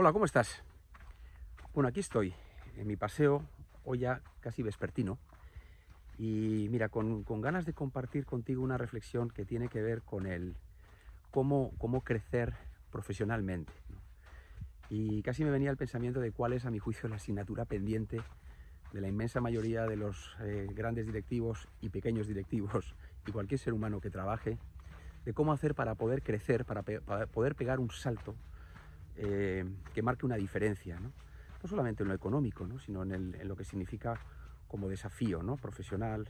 Hola, ¿cómo estás? Bueno, aquí estoy, en mi paseo, hoy ya casi vespertino, y mira, con, ganas de compartir contigo una reflexión que tiene que ver con el cómo, cómo crecer profesionalmente. Y casi me venía el pensamiento de cuál es, a mi juicio, la asignatura pendiente de la inmensa mayoría de los eh, grandes directivos y pequeños directivos y cualquier ser humano que trabaje, de cómo hacer para poder crecer, para poder pegar un salto eh, que marque una diferencia, ¿no? solamente en lo económico, sino en, lo que significa como desafío ¿no? profesional,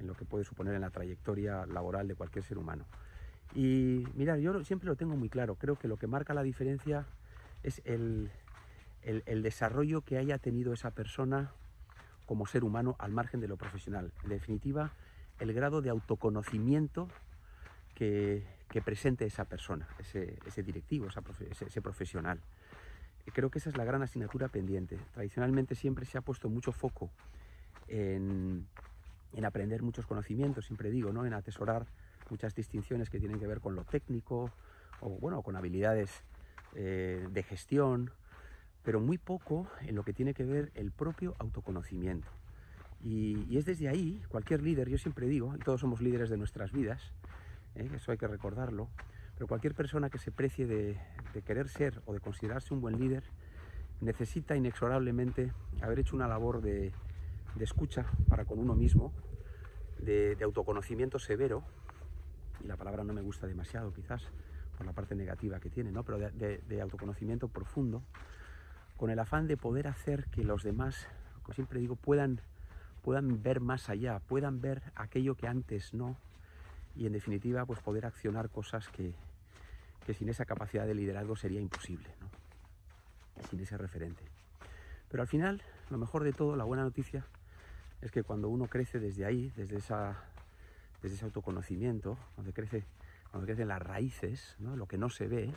en lo que puede suponer en la trayectoria laboral de cualquier ser humano. Y mira, yo siempre lo tengo muy claro, creo que lo que marca la diferencia es el, desarrollo que haya tenido esa persona como ser humano al margen de lo profesional. En definitiva, el grado de autoconocimiento que, que presente esa persona, ese, directivo, ese, profesional. creo que esa es la gran asignatura pendiente. Tradicionalmente siempre se ha puesto mucho foco en, aprender muchos conocimientos, siempre digo, ¿no? en atesorar muchas distinciones que tienen que ver con lo técnico o bueno, con habilidades eh, de gestión, pero muy poco en lo que tiene que ver el propio autoconocimiento. Y, es desde ahí, cualquier líder, yo siempre digo, todos somos líderes de nuestras vidas, ¿eh? eso hay que recordarlo, pero cualquier persona que se precie de, querer ser o de considerarse un buen líder necesita inexorablemente haber hecho una labor de, escucha para con uno mismo, de, autoconocimiento severo, y la palabra no me gusta demasiado quizás por la parte negativa que tiene, ¿no? pero de, autoconocimiento profundo, con el afán de poder hacer que los demás, como siempre digo, puedan, puedan ver más allá, puedan ver aquello que antes no, y en definitiva pues poder accionar cosas que, sin esa capacidad de liderazgo sería imposible, sin ese referente. Pero al final, lo mejor de todo, la buena noticia, es que cuando uno crece desde ahí, desde, esa, desde ese autoconocimiento, cuando, crece, cuando crecen las raíces, lo que no se ve,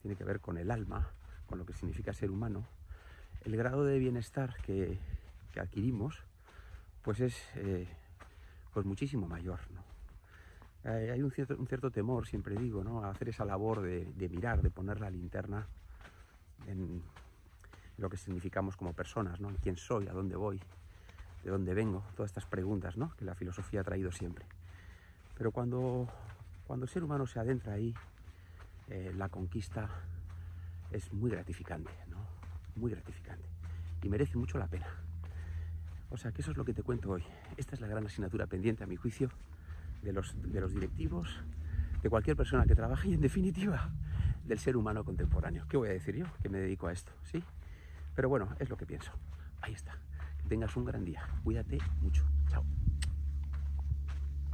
tiene que ver con el alma, con lo que significa ser humano, el grado de bienestar que, adquirimos, pues es eh, pues muchísimo mayor. ¿no? Hay un cierto, temor, siempre digo, ¿no? a hacer esa labor de, mirar, de poner la linterna en lo que significamos como personas, ¿no? quién soy, a dónde voy, de dónde vengo, todas estas preguntas ¿no? que la filosofía ha traído siempre. Pero cuando, cuando el ser humano se adentra ahí, eh, la conquista es muy gratificante, ¿no? muy gratificante y merece mucho la pena. O sea que eso es lo que te cuento hoy. Esta es la gran asignatura pendiente a mi juicio de los, de los directivos, de cualquier persona que trabaje y en definitiva del ser humano contemporáneo. ¿Qué voy a decir yo? Que me dedico a esto, ¿sí? Pero bueno, es lo que pienso. Ahí está. Que tengas un gran día. Cuídate mucho. Chao.